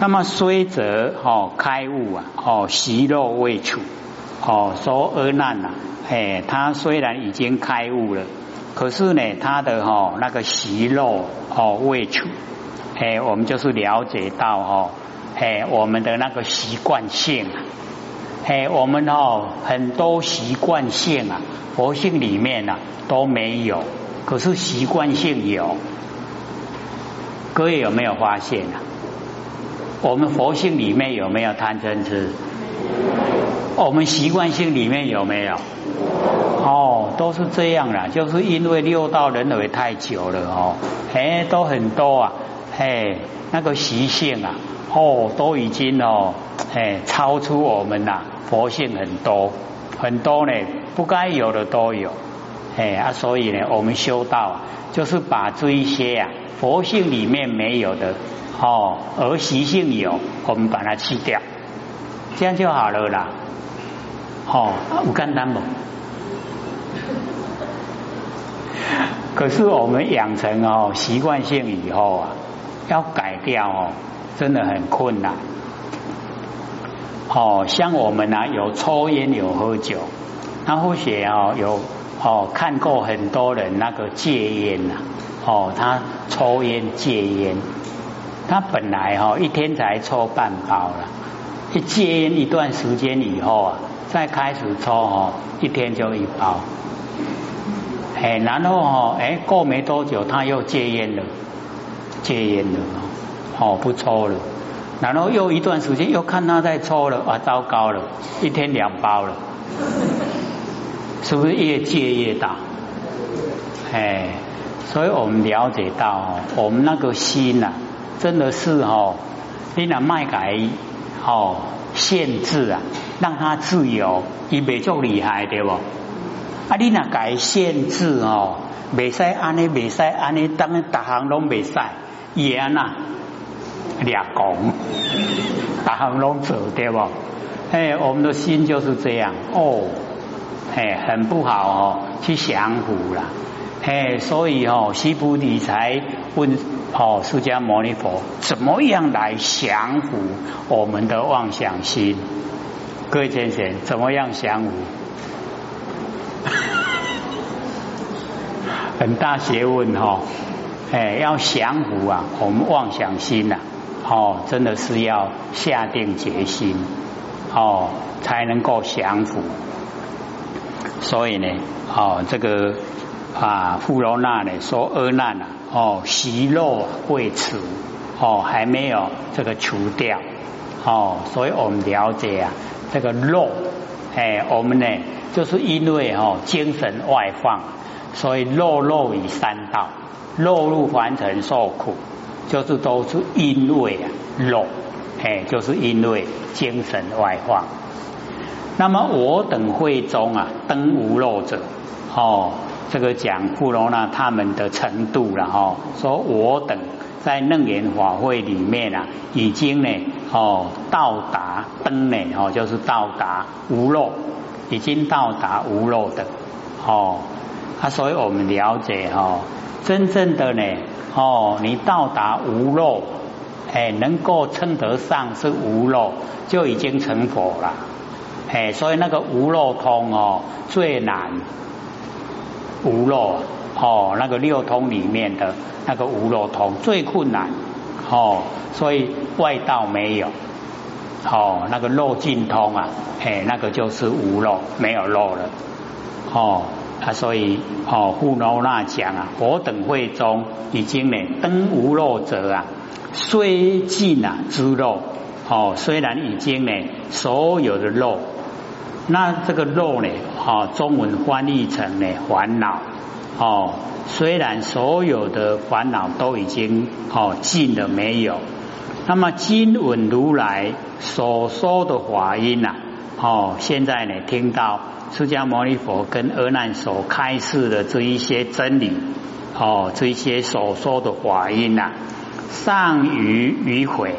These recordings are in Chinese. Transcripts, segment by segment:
那么虽则哦开悟啊，哦习肉未处，哦说阿难呐，哎，他虽然已经开悟了，可是呢，他的哈那个习肉哦未处，哎，我们就是了解到哦，哎，我们的那个习惯性，哎，我们哦很多习惯性啊，佛性里面呢都没有，可是习惯性有，各位有没有发现啊？我们佛性里面有没有贪嗔痴？我们习惯性里面有没有？哦，都是这样啦，就是因为六道轮回太久了哦，哎，都很多啊，哎，那个习性啊，哦，都已经哦，哎，超出我们呐，佛性很多很多呢，不该有的都有，哎啊，所以呢，我们修道啊，就是把这一些啊，佛性里面没有的。哦，而习性有，我们把它去掉，这样就好了啦。哦，不简单不？可是我们养成哦习惯性以后啊，要改掉哦，真的很困难。哦，像我们呢，有抽烟有喝酒，那或许哦有哦看过很多人那个戒烟呐，哦他抽烟戒烟。他本来哈一天才抽半包了，一戒烟一段时间以后啊，再开始抽哦，一天就一包。哎，然后哦，哎过没多久他又戒烟了，戒烟了哦，不抽了。然后又一段时间又看他在抽了，啊，糟糕了，一天两包了，是不是越戒越大？哎，所以我们了解到我们那个心呐。真的是哦，你那卖改哦限制啊，让他自由，伊未足厉害对不？啊，你那改限制哦，未使安尼，未使安尼，当逐行拢未使，也呐，俩讲，逐行拢做对不？哎，我们的心就是这样哦，哎，很不好哦，去降服了。哎，所以哦，西菩提才问哦，释迦牟尼佛怎么样来降服我们的妄想心？各位先生，怎么样降服？很大学问哈！哎，要降服啊，我们妄想心呐，哦，真的是要下定决心哦，才能够降服。所以呢，哦，这个。啊，富罗那呢说阿难啊，哦，息肉未除，哦，还没有这个除掉，哦，所以我们了解啊，这个肉，哎，我们呢就是因为哦精神外放，所以肉肉以三道，肉入凡尘受苦，就是都是因为啊肉，哎，就是因为精神外放。那么我等会中啊，登无肉者，哦。这个讲富罗那他们的程度了哈，说我等在楞严法会里面啊，已经呢哦到达登呢哦，就是到达无漏，已经到达无漏的哦啊，所以我们了解哈，真正的呢哦，你到达无漏，哎，能够称得上是无漏，就已经成佛了，哎，所以那个无漏通哦最难。无漏哦，那个六通里面的那个无漏通最困难哦，所以外道没有哦，那个漏尽通啊，哎，那个就是无漏，没有漏了哦啊，所以哦，富罗那讲啊，我等会中已经呢登无漏者啊，虽尽啊之漏哦，虽然已经呢所有的漏。那这个肉呢？哦，中文翻译成呢烦恼哦。虽然所有的烦恼都已经哦尽了没有，那么金稳如来所说的法音呐，哦，现在呢听到释迦牟尼佛跟阿难所开示的这一些真理哦，这一些所说的法音呐，上于迂回。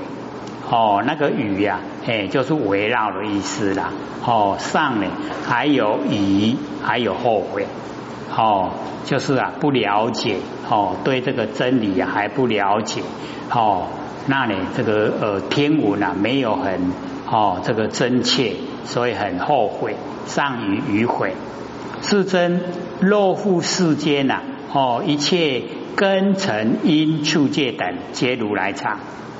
哦，那个语呀，哎，就是围绕的意思啦。哦，上呢还有疑，还有后悔。哦，就是啊，不了解。哦，对这个真理还不了解。哦，那里这个呃天文啊没有很哦这个真切，所以很后悔，丧于迂回。是真若复世间呐，哦一切根尘因处界等皆如来藏。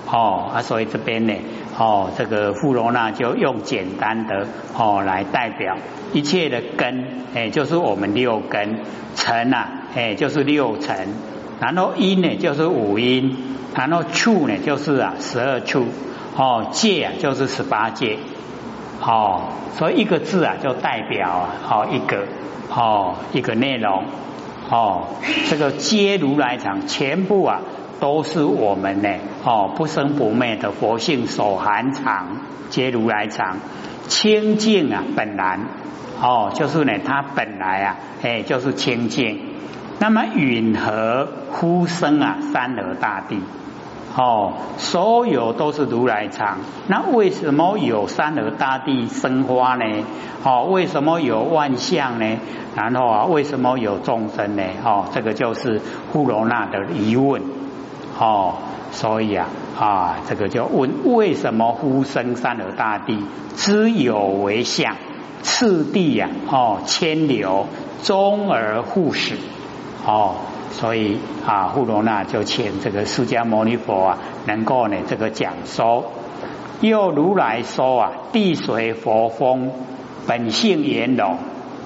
哦啊，所以这边呢，哦这个富罗那就用简单的哦来代表一切的根，哎就是我们六根，尘啊，哎就是六尘，然后因呢就是五因，然后处呢就是啊十二处，哦界啊就是十八界，哦所以一个字啊就代表啊哦一个哦一个内容，哦这个皆如来藏全部啊。都是我们呢哦不生不灭的佛性所含藏，皆如来藏清净啊本来哦就是呢它本来啊哎就是清净，那么允和呼声啊三河大地哦所有都是如来藏，那为什么有三河大地生花呢？哦为什么有万象呢？然后啊为什么有众生呢？哦这个就是富罗那的疑问。哦，所以啊啊，这个就问为什么呼声三河大地之有为相，次第呀哦牵流终而互始哦，所以啊护罗那就请这个释迦牟尼佛啊能够呢这个讲说，又如来说啊地水佛风本性圆融，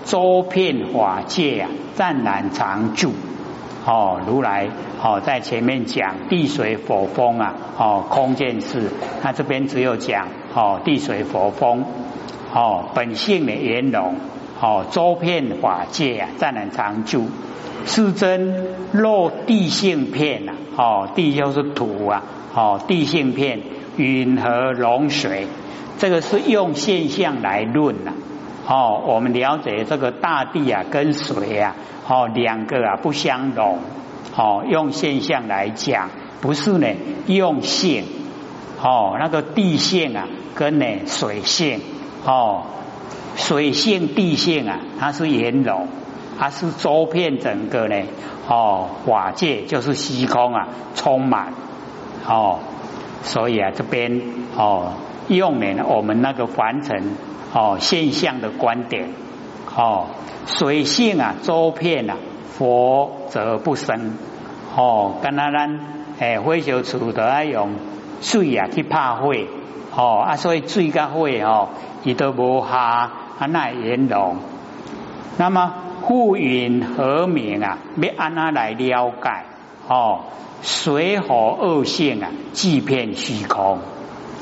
周遍法界啊湛然常住。哦，如来哦，在前面讲地水火风啊，哦，空见事，那这边只有讲哦，地水火风哦，本性的圆融哦，周遍法界啊，湛然常住，是真若地性片呐，哦，地就是土啊，哦，地性片云和龙水，这个是用现象来论呐。哦，我们了解这个大地啊，跟水啊，哦，两个啊不相容。哦，用现象来讲，不是呢，用性。哦，那个地性啊，跟呢水性，哦，水性地性啊，它是圆融，它是周遍整个呢，哦，法界就是虚空啊，充满。哦，所以啊，这边哦，用呢我们那个凡尘。哦，现象的观点，哦，水性啊，周遍啊，佛则不生。哦，跟那咱诶，火烧厝都要用水啊去拍火，哦啊，所以水甲火哦，伊都无下啊那形容。那么护云和明啊，要安那来了解？哦，水火二性啊，即遍虚空。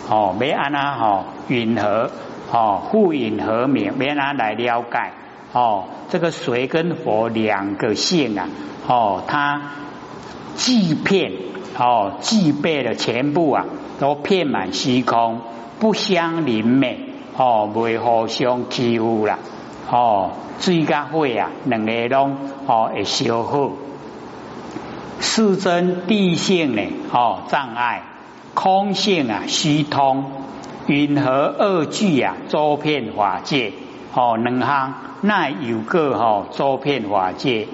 哦，要安那吼云和。哦，互引和明，别人来了解。哦，这个水跟火两个性啊，哦，它既遍哦，具备了全部啊，都遍满虚空，不相邻灭，哦，未互相欺负啦。哦，水甲火啊，两个拢哦会消耗。世真地性呢，哦障碍，空性啊虚通。云和二句啊，周遍法界哦，两行那有个哦周遍法界，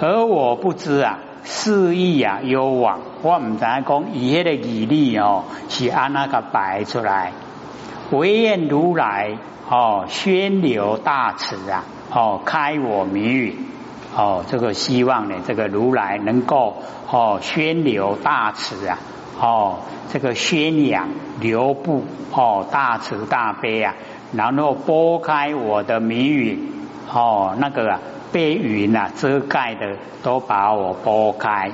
而我不知啊，肆意啊有往，我唔知讲以迄个义理哦，是安那个摆出来，唯愿如来哦，宣流大慈啊，哦开我谜语哦，这个希望呢，这个如来能够哦宣流大慈啊。哦，这个宣扬流布哦，大慈大悲啊，然后拨开我的谜语哦，那个啊被云啊遮盖的都把我拨开，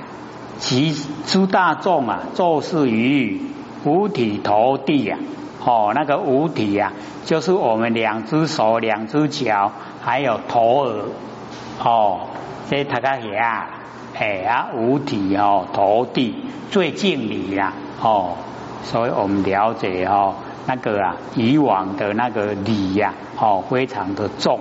其诸大众啊，做事于五体投地啊，哦，那个五体啊，就是我们两只手、两只脚，还有头耳哦，这大家啊。哎啊，五体哦，投地最敬礼啦哦，所以我们了解哦，那个啊，以往的那个礼呀，哦，非常的重。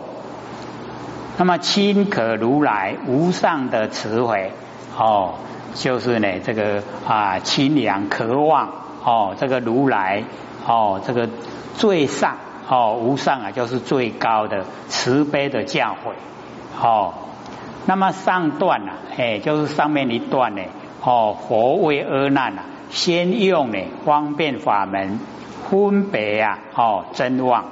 那么亲可如来无上的慈悲哦，就是呢这个啊，清凉渴望哦，这个如来哦，这个最上哦，无上啊，就是最高的慈悲的教诲哦。那么上段啊，哎，就是上面一段呢，哦，佛为阿难啊，先用呢方便法门分别啊哦真妄，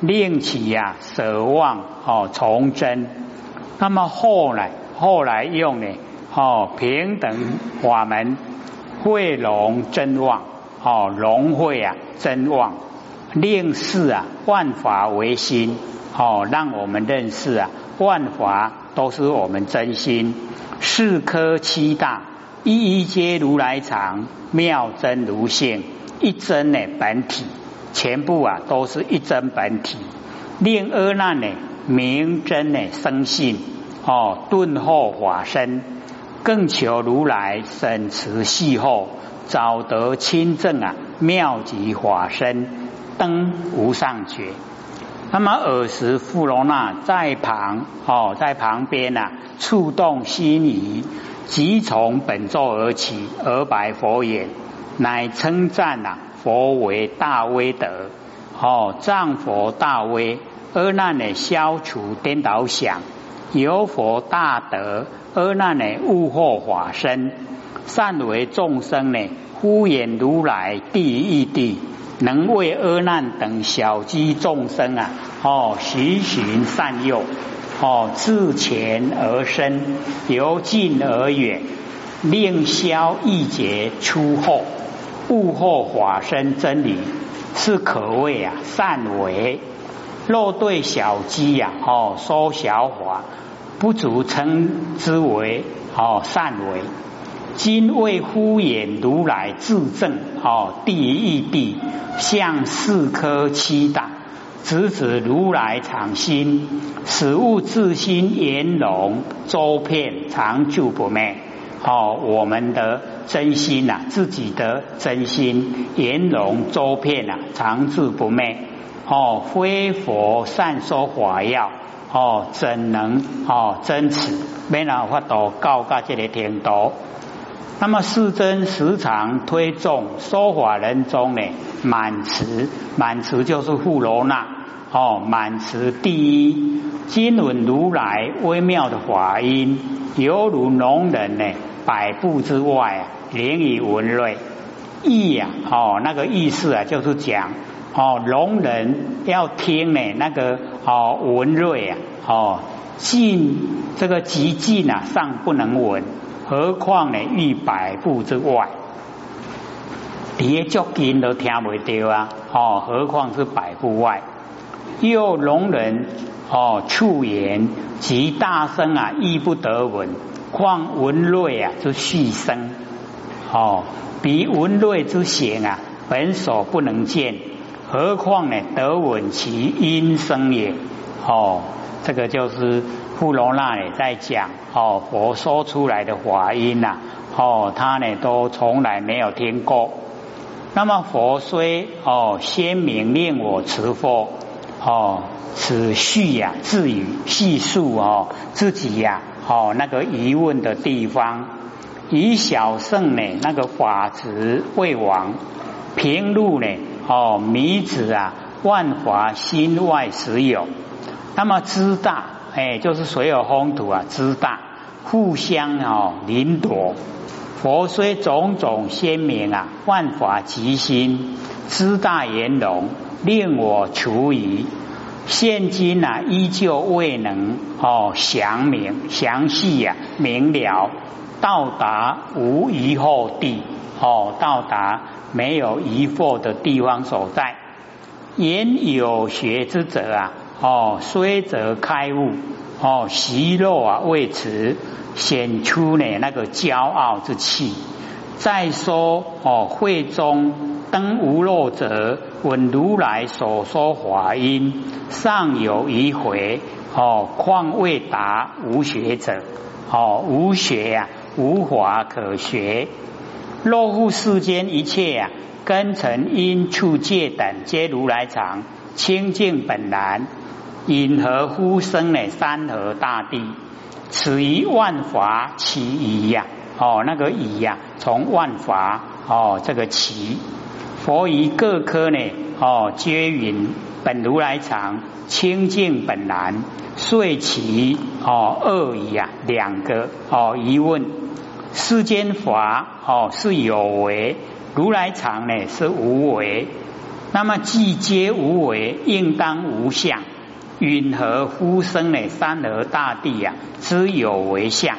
令其呀舍望哦从真。那么后来后来用呢哦平等法门汇融真妄哦融会啊真妄，令事啊万法为心哦，让我们认识啊万法都是我们真心。四科七大，一一皆如来藏，妙真如性，一真呢本体，全部啊都是一真本体。令阿难呢明真呢生信，哦顿后法身，更求如来审持细后，早得亲证啊妙极法身，登无上觉。那么尔时，富罗那在旁哦，在旁边呐，触动心仪，即从本座而起，而白佛言：“乃称赞呐，佛为大威德哦，藏佛大威，阿难呢消除颠倒想，有佛大德，阿难呢悟惑法身，善为众生呢，敷衍如来第一地。”能为阿难等小机众生啊，哦，循循善诱，哦，自前而生，由近而远，令消一劫出后，悟后法身真理，是可谓啊善为。若对小机呀，哦，说小法，不足称之为哦善为。今为敷衍如来自证哦，第一义谛向四科七大，直指如来常心，使物自心圆融周遍长久不灭。哦，我们的真心呐，自己的真心圆融周遍呐，长治不灭。哦，非佛善说法要哦，怎能哦真持？没人法度告到这个程度。那么世尊时常推重说法人中呢，满持满持就是富罗那哦，满持第一，经闻如来微妙的法音，犹如聋人呢百步之外啊，连以闻瑞意呀哦，那个意思啊，就是讲哦，聋人要听呢那个哦闻瑞啊哦，近这个极近啊，尚不能闻。何况呢？一百步之外，连足近都听不到啊！哦，何况是百步外？又聋人哦，触言及大声啊，亦不得闻。况闻瑞啊，就细声哦，比闻瑞之显啊，本所不能见。何况呢？得闻其音声也。哦，这个就是。富罗那也，在讲哦，佛说出来的法音呐，哦，他呢都从来没有听过。那么佛虽哦先明令我持佛哦，此序呀自语细述哦自己呀哦那个疑问的地方，以小圣呢那个法执为王，平路呢哦迷子啊万法心外实有，那么知大。哎，就是所有风土啊，之大互相哦临夺。佛虽种种鲜明啊，万法即心，之大圆融，令我除疑。现今啊，依旧未能哦详明详细呀明了，到达无疑惑地哦，到达没有疑惑的地方所在。言有学之者啊。哦，虽则开悟，哦，习肉啊未持，显出呢那个骄傲之气。再说哦，会中登无漏者，闻如来所说法音，尚有一回。哦，况未达无学者，哦，无学呀，无法可学。若乎世间一切呀，根尘因处界等，皆如来藏，清净本然。因何呼声呢？山河大地，此于万法其一呀！哦，那个一呀，从万法哦，这个起，佛于各科呢哦，皆云本如来藏，清净本然，遂其哦二疑呀，两个哦疑问：世间法哦是有为，如来藏呢是无为，那么既皆无为，应当无相。允和呼生呢？山河大地呀，只有为相。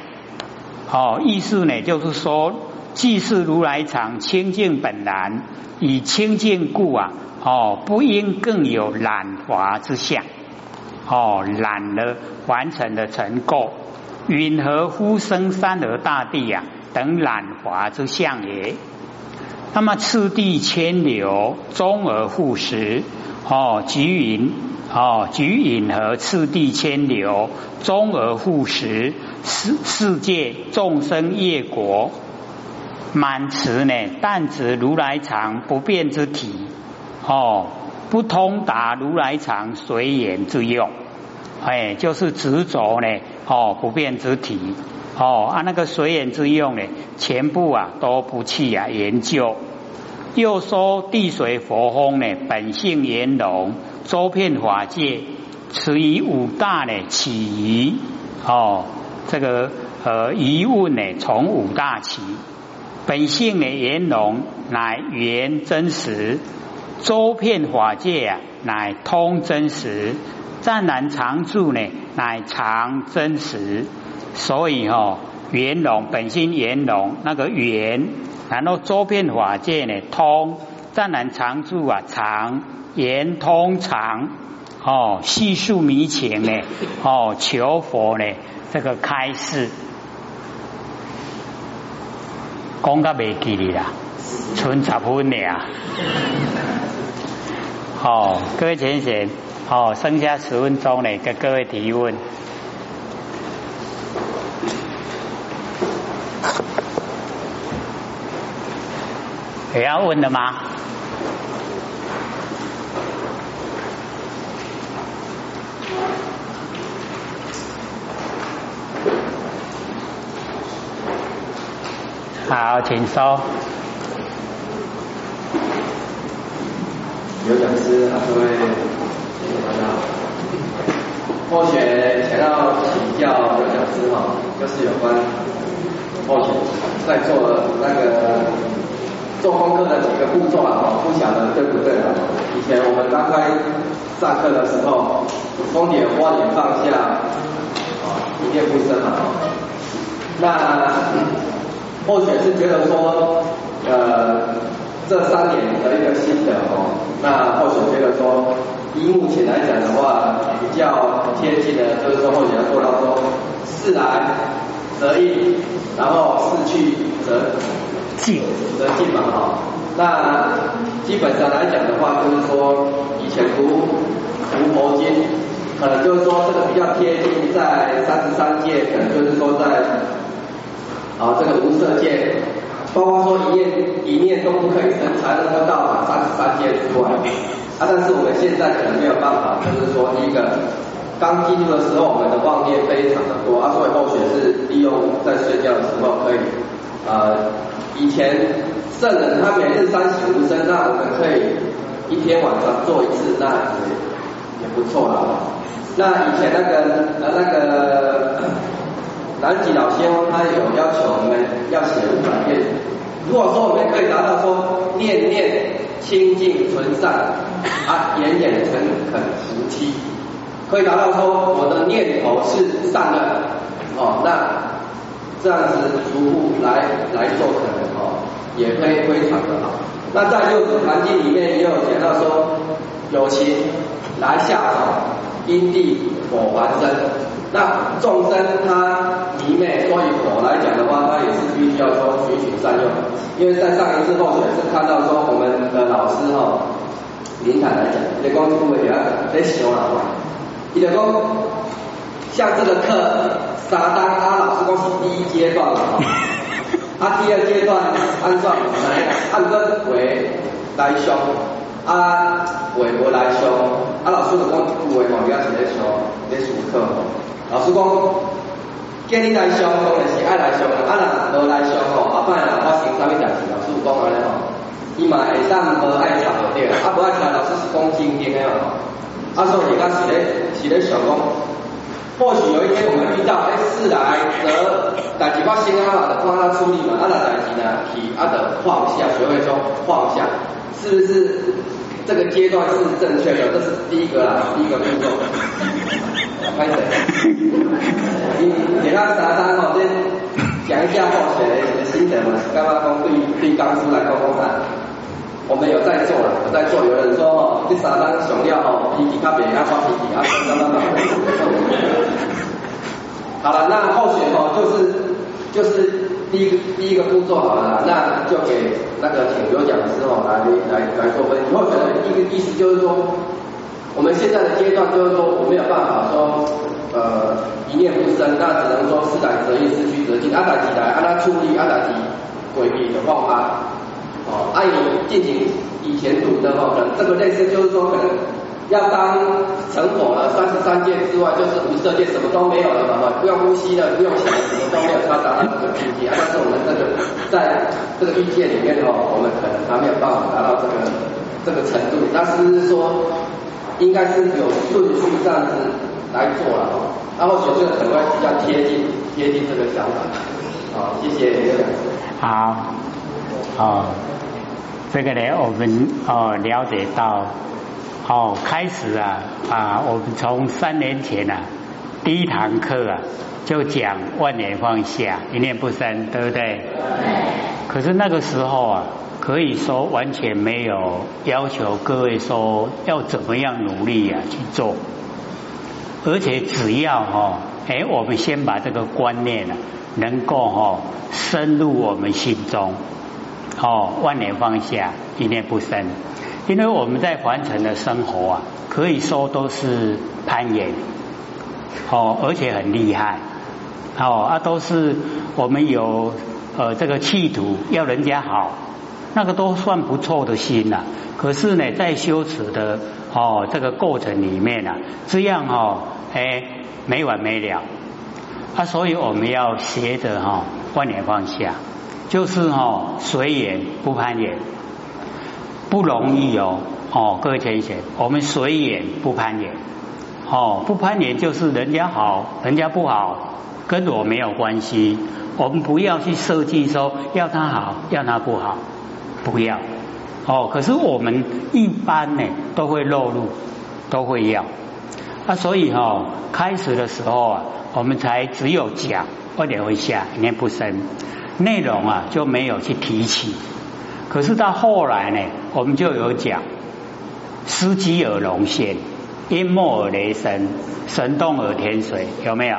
哦，意思呢就是说，既是如来藏清净本然，以清净故啊，哦，不应更有染华之相。哦，染了完成的成垢，允和呼生山河大地呀等染华之相也。那么次第千流，终而复始。哦，即云。哦，举引和次第千流，终而复始，世世界众生业国满持呢？但指如来藏不变之体，哦，不通达如来藏随缘之用，哎，就是执着呢？哦，不变之体，哦，啊，那个随缘之用呢，全部啊都不去啊研究。又说地水火风呢，本性圆融，周遍法界，此以五大呢起疑。哦，这个呃疑问呢从五大起，本性呢圆融乃圆真实，周遍法界啊乃通真实，湛然常住呢乃常真实，所以哈圆融本心圆融那个圆。然后周遍法界呢通，湛然常住啊常圆通常哦细数迷情呢哦求佛呢这个开示，讲到未记哩啦，存十分俩。好，各位先生，好，剩下十分钟呢，给各位提问。也要问的吗？好，请说。有讲师啊，各位。或许想要请教刘讲师哈，就是有关或许在做那个。做功课的几个步骤啊，不晓得对不对啊？以前我们刚开上课的时候，风点、花点放下，啊，一念不生嘛。那或许是觉得说，呃，这三年的一个心得哦，那或许觉得说，以目前来讲的话，比较贴近的，就是说或许要做到说，事来则应，然后事去则。进则进嘛哈，那基本上来讲的话，就是说以前读读佛经，可能就是说这个比较贴近在三十三界，可能就是说在啊这个无色界，包括说一念一念都不可以生，才能够到达三十三界之外。啊，但是我们现在可能没有办法，就是说第一个刚进入的时候，我们的妄念非常的多，啊，所以后学是利用在睡觉的时候可以呃。以前圣人他每日三省吾身，那我们可以一天晚上做一次，那也也不错了。那以前那个呃那个南极老仙翁他有要求我们要写五百遍。如果说我们可以达到说念念清净纯善啊，言言诚恳服气，可以达到说我的念头是善的哦，那这样子逐步来来做可能哦。也可以非常的好。那在《六祖坛经》里面也有讲到说，有情来下手，因地火还生。那众生他迷昧，所以我来讲的话，他也是必须要说循循善诱。因为在上一次后选是看到说，我们的老师哈，林坦来讲，你讲不会啊，在想啊，你就讲像这个课，沙当他老师讲是第一阶段了哈。啊，第二阶段按照来按根为来修，啊为无来修，啊老师就讲为旁边是咧修咧上课，老师讲建议来修当然是爱来修，啊若无来修吼，后摆若发生啥物代志，老师讲安尼吼，伊嘛会当无爱插就对啊，无爱插老师是讲正经的吼，啊所以而家是咧是咧想讲，或许有一天我们遇到，哎，事来则代志发生啊嘛，就帮他处理嘛，啊那代志呢，提啊的放下，学会说放下，是不是这个阶段是正确的？这是第一个啦，第一个步骤。开始，你给他啥啥哦，先讲一下后学的心得嘛，刚刚讲对对刚出来讲讲看。我们有在做了，有在做。有人说哦，第三单熊料哦，脾气特别要发皮皮啊，慢慢慢。好了，那后续哦，就是就是第一个第一个步骤好了，那就给那个请有奖的时候来来来做分析。后的一个意思就是说，我们现在的阶段就是说，我没有办法说呃一念不生，那只能说事来则应，事去则进，按打起来，按他处理，按打起规避的方法。哦，按你进行以前读的话，可能这个类似就是说，可能要当成佛了，三十三界之外就是五色界，什么都没有了嘛，不用呼吸了，不用想，什么都没有，他达到这个境界。但是我们这个在这个境界里面哦，我们可能还没有办法达到这个这个程度。但是说，应该是有顺序这样子来做了哦。然后觉得可能会比较贴近贴近这个想法。好，谢谢刘讲师。好，哦。这个呢，我们哦了解到，哦开始啊啊，我们从三年前啊第一堂课啊就讲万年放下，一念不生，对不对？对。可是那个时候啊，可以说完全没有要求各位说要怎么样努力啊去做，而且只要哈，哎，我们先把这个观念啊能够哈深入我们心中。哦，万年放下，一念不生。因为我们在凡尘的生活啊，可以说都是攀岩，哦，而且很厉害，哦啊，都是我们有呃这个企图要人家好，那个都算不错的心呐。可是呢，在修持的哦这个过程里面啊，这样哦，哎没完没了啊，所以我们要学着哈万年放下。就是哦，随缘不攀缘，不容易哦哦，各位同学，我们随缘不攀缘，哦，不攀缘就是人家好，人家不好，跟我没有关系。我们不要去设计说要他好，要他不好，不要哦。可是我们一般呢都会落入，都会要啊，所以哈，开始的时候啊，我们才只有讲，二点会下，念不深。内容啊就没有去提起，可是到后来呢，我们就有讲，司机而龙现，淹没而雷神，神动而天水，有没有？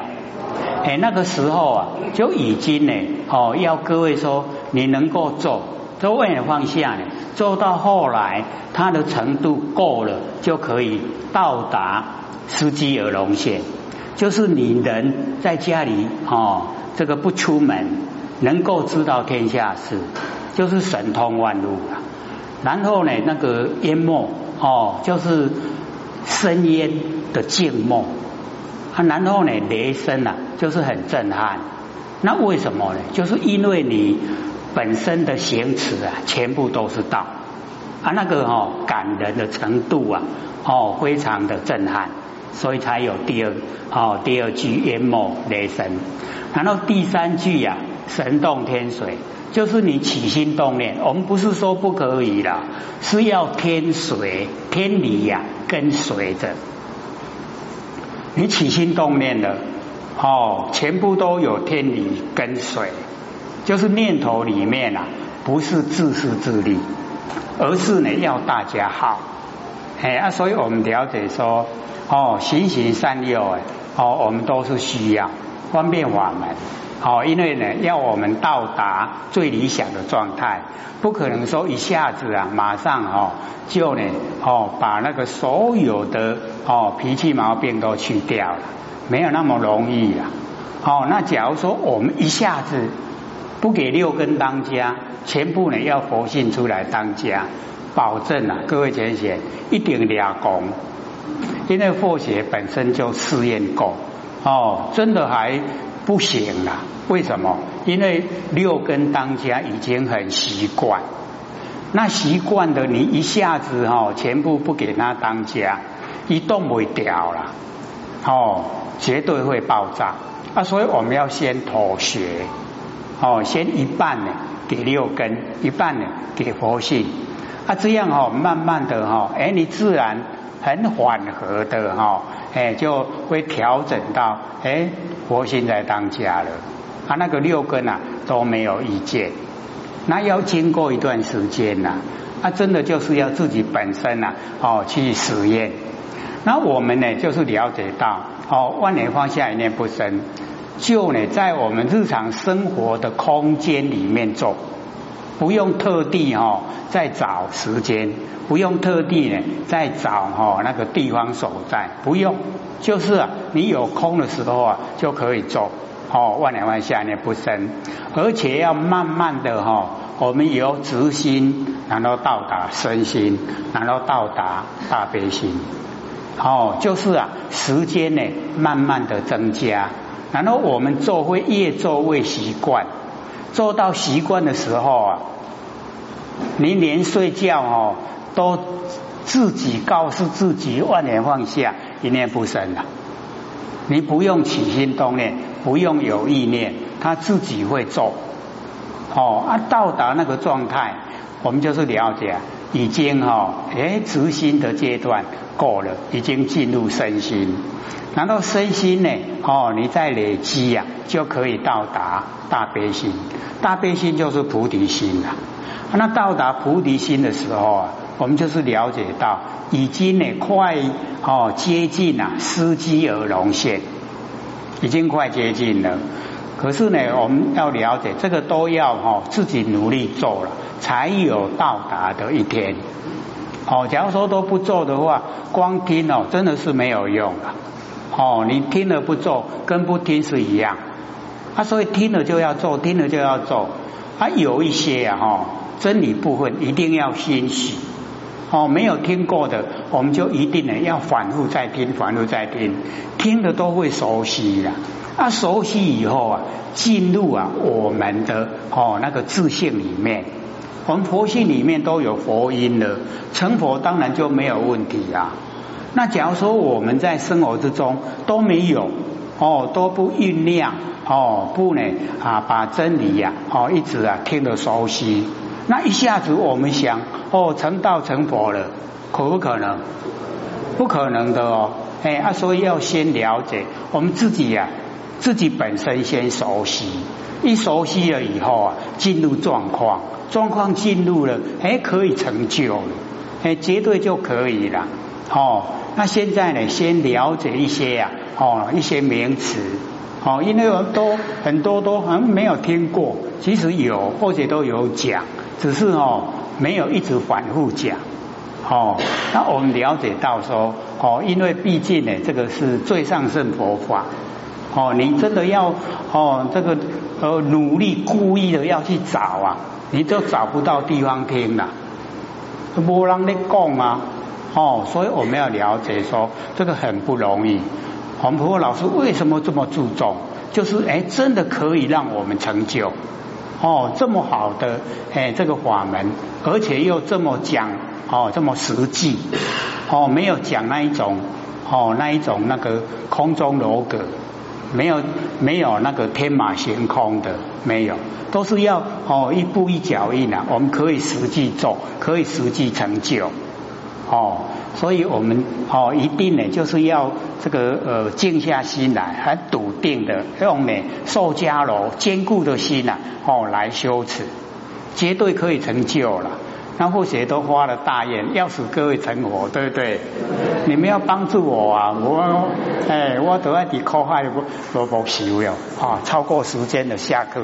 哎，那个时候啊，就已经呢，哦，要各位说，你能够做，都为了放下呢，做到后来，它的程度够了，就可以到达司机而龙现，就是你人在家里哦，这个不出门。能够知道天下事，就是神通万路了。然后呢，那个淹没哦，就是深烟的静默。啊，然后呢，雷声啊，就是很震撼。那为什么呢？就是因为你本身的行持啊，全部都是道啊，那个哦感人的程度啊，哦非常的震撼，所以才有第二哦第二句淹没雷声。然后第三句呀。神动天水，就是你起心动念，我们不是说不可以啦，是要天水天理呀跟随着。你起心动念的哦，全部都有天理跟随，就是念头里面啊，不是自私自利，而是呢要大家好。哎啊，所以我们了解说哦，行行善诱哎，哦，我们都是需要方便法门。好，因为呢，要我们到达最理想的状态，不可能说一下子啊，马上哦，就呢哦，把那个所有的哦脾气毛病都去掉了，没有那么容易啊。哦，那假如说我们一下子不给六根当家，全部呢要佛性出来当家，保证啊，各位浅显一定俩功，因为佛学本身就试验过，哦，真的还。不行了，为什么？因为六根当家已经很习惯，那习惯的你一下子哈，全部不给他当家，一动不掉了。哦，绝对会爆炸啊！所以我们要先妥协，哦，先一半呢给六根，一半呢给佛性啊，这样哦，慢慢的哈，哎，你自然很缓和的哈，哎，就会调整到哎佛性在当家了。啊，那个六根啊都没有意见，那要经过一段时间呐，啊，真的就是要自己本身呐哦去实验。那我们呢，就是了解到，哦，万年放下一念不生，就呢，在我们日常生活的空间里面做，不用特地哈再找时间，不用特地呢再找哈那个地方所在，不用，就是啊，你有空的时候啊就可以做，哦，万年放下一念不生，而且要慢慢的哈，我们由直心，然后到达身心，然后到达大悲心。哦，就是啊，时间呢，慢慢的增加，然后我们做会越做越习惯，做到习惯的时候啊，你连睡觉哦，都自己告诉自己万年放下，一念不生了，你不用起心动念，不用有意念，他自己会做。哦，啊，到达那个状态，我们就是了解。已经哈，哎，执心的阶段过了，已经进入身心。然后身心呢，哦，你再累积呀，就可以到达大悲心。大悲心就是菩提心了。那到达菩提心的时候啊，我们就是了解到，已经呢快哦接近啊，司机而龙现，已经快接近了。可是呢，我们要了解这个都要哈自己努力做了，才有到达的一天。哦，假如说都不做的话，光听哦，真的是没有用了。哦，你听了不做，跟不听是一样。啊，所以听了就要做，听了就要做。啊，有一些啊哈真理部分一定要欣喜。哦，没有听过的，我们就一定呢要反复再听，反复再听，听的都会熟悉了。啊，熟悉以后啊，进入啊我们的哦那个自信里面，我们佛性里面都有佛音了，成佛当然就没有问题啊。那假如说我们在生活之中都没有哦，都不酝酿哦，不呢啊把真理呀哦一直啊听得熟悉，那一下子我们想哦成道成佛了，可不可能？不可能的哦，哎啊，所以要先了解我们自己呀。自己本身先熟悉，一熟悉了以后啊，进入状况，状况进入了，哎，可以成就了，哎，绝对就可以了。哦，那现在呢，先了解一些呀，哦，一些名词，哦，因为都很多都好像没有听过，其实有或者都有讲，只是哦，没有一直反复讲。哦，那我们了解到说，哦，因为毕竟呢，这个是最上圣佛法。哦，你真的要哦，这个呃努力故意的要去找啊，你都找不到地方听了，不让你讲啊，哦，所以我们要了解说这个很不容易。黄婆老师为什么这么注重？就是哎，真的可以让我们成就哦，这么好的哎这个法门，而且又这么讲哦，这么实际哦，没有讲那一种哦那一种那个空中楼阁。没有没有那个天马行空的，没有，都是要哦一步一脚印啊。我们可以实际做，可以实际成就哦。所以我们哦一定呢，就是要这个呃静下心来，很笃定的用呢受家罗坚固的心呐哦来修持，绝对可以成就了。那或许都花了大愿，要使各位成佛，对不对？你们要帮助我啊！我哎，我都要抵课海不不不修了啊！超过时间的下课。